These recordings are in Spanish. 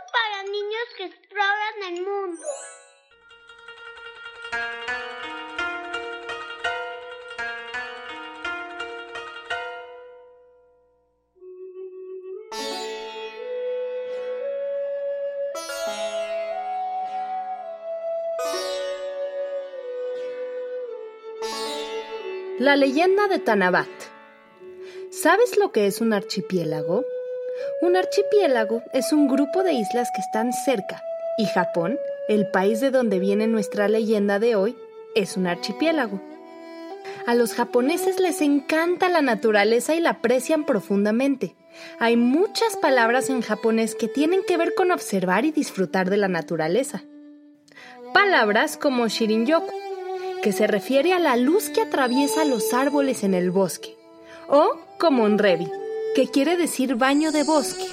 para niños que exploran el mundo. La leyenda de Tanabat. ¿Sabes lo que es un archipiélago? Un archipiélago es un grupo de islas que están cerca y Japón, el país de donde viene nuestra leyenda de hoy, es un archipiélago. A los japoneses les encanta la naturaleza y la aprecian profundamente. Hay muchas palabras en japonés que tienen que ver con observar y disfrutar de la naturaleza. Palabras como shirin-yoku, que se refiere a la luz que atraviesa los árboles en el bosque, o como onrebi, que quiere decir baño de bosque.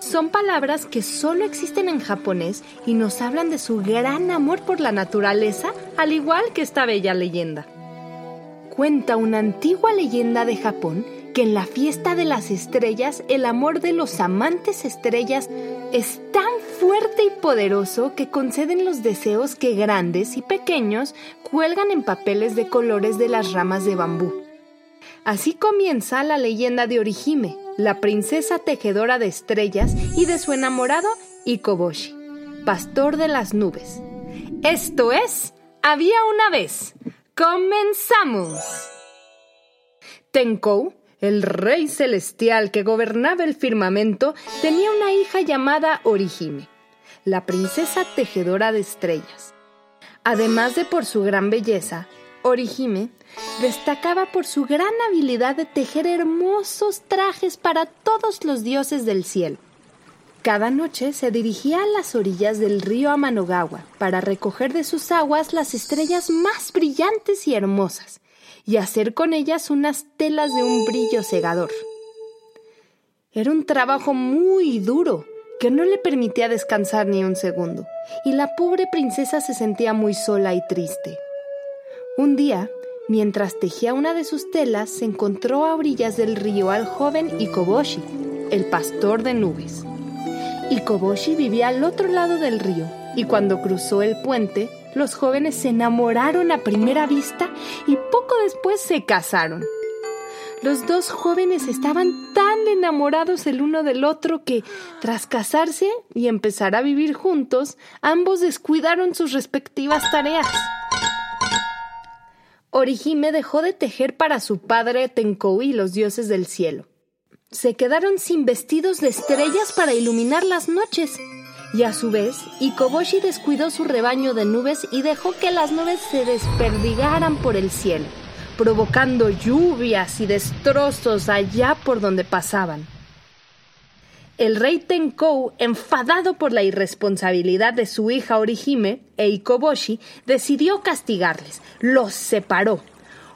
Son palabras que solo existen en japonés y nos hablan de su gran amor por la naturaleza, al igual que esta bella leyenda. Cuenta una antigua leyenda de Japón que en la fiesta de las estrellas el amor de los amantes estrellas es tan fuerte y poderoso que conceden los deseos que grandes y pequeños cuelgan en papeles de colores de las ramas de bambú. Así comienza la leyenda de Orihime, la princesa tejedora de estrellas y de su enamorado Ikoboshi, pastor de las nubes. Esto es, había una vez. ¡Comenzamos! Tenkou, el rey celestial que gobernaba el firmamento, tenía una hija llamada Orihime, la princesa tejedora de estrellas. Además de por su gran belleza, Orihime destacaba por su gran habilidad de tejer hermosos trajes para todos los dioses del cielo. Cada noche se dirigía a las orillas del río Amanogawa para recoger de sus aguas las estrellas más brillantes y hermosas y hacer con ellas unas telas de un brillo cegador. Era un trabajo muy duro que no le permitía descansar ni un segundo, y la pobre princesa se sentía muy sola y triste. Un día, mientras tejía una de sus telas, se encontró a orillas del río al joven Ikoboshi, el pastor de nubes. Ikoboshi vivía al otro lado del río, y cuando cruzó el puente, los jóvenes se enamoraron a primera vista y poco después se casaron. Los dos jóvenes estaban tan enamorados el uno del otro que, tras casarse y empezar a vivir juntos, ambos descuidaron sus respectivas tareas. Orihime dejó de tejer para su padre Tenkou y los dioses del cielo. Se quedaron sin vestidos de estrellas para iluminar las noches. Y a su vez, Ikoboshi descuidó su rebaño de nubes y dejó que las nubes se desperdigaran por el cielo, provocando lluvias y destrozos allá por donde pasaban. El rey Tenkou, enfadado por la irresponsabilidad de su hija Orihime e Ikoboshi, decidió castigarles. Los separó,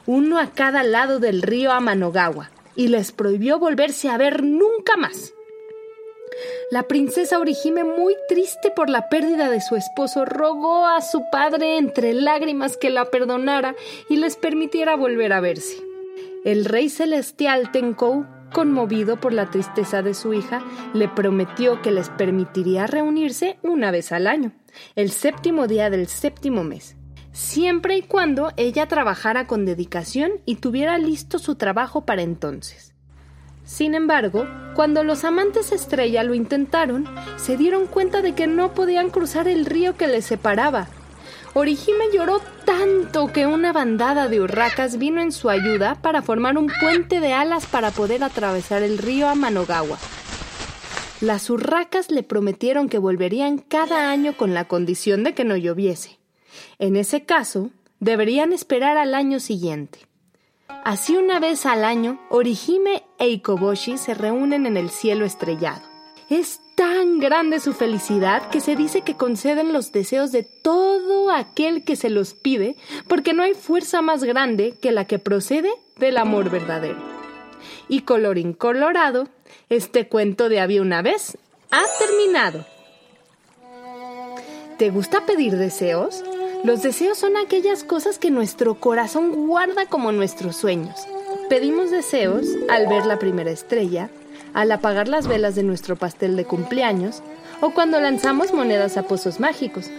uno a cada lado del río Amanogawa, y les prohibió volverse a ver nunca más. La princesa Orihime, muy triste por la pérdida de su esposo, rogó a su padre entre lágrimas que la perdonara y les permitiera volver a verse. El rey celestial Tenkou, conmovido por la tristeza de su hija, le prometió que les permitiría reunirse una vez al año, el séptimo día del séptimo mes, siempre y cuando ella trabajara con dedicación y tuviera listo su trabajo para entonces. Sin embargo, cuando los amantes estrella lo intentaron, se dieron cuenta de que no podían cruzar el río que les separaba. Orihime lloró tanto que una bandada de urracas vino en su ayuda para formar un puente de alas para poder atravesar el río Amanogawa. Las urracas le prometieron que volverían cada año con la condición de que no lloviese. En ese caso, deberían esperar al año siguiente. Así una vez al año, Orihime e Ikoboshi se reúnen en el cielo estrellado. Es tan grande su felicidad que se dice que conceden los deseos de todo aquel que se los pide, porque no hay fuerza más grande que la que procede del amor verdadero. Y colorín colorado, este cuento de había una vez ha terminado. ¿Te gusta pedir deseos? Los deseos son aquellas cosas que nuestro corazón guarda como nuestros sueños. Pedimos deseos al ver la primera estrella, al apagar las velas de nuestro pastel de cumpleaños o cuando lanzamos monedas a pozos mágicos.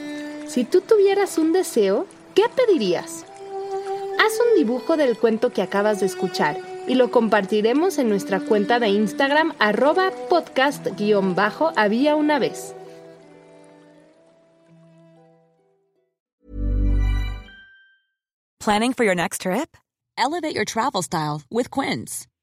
Si tú tuvieras un deseo, ¿qué pedirías? Haz un dibujo del cuento que acabas de escuchar y lo compartiremos en nuestra cuenta de Instagram arroba podcast-había una vez. Planning for your next trip? Elevate your travel style with Quince.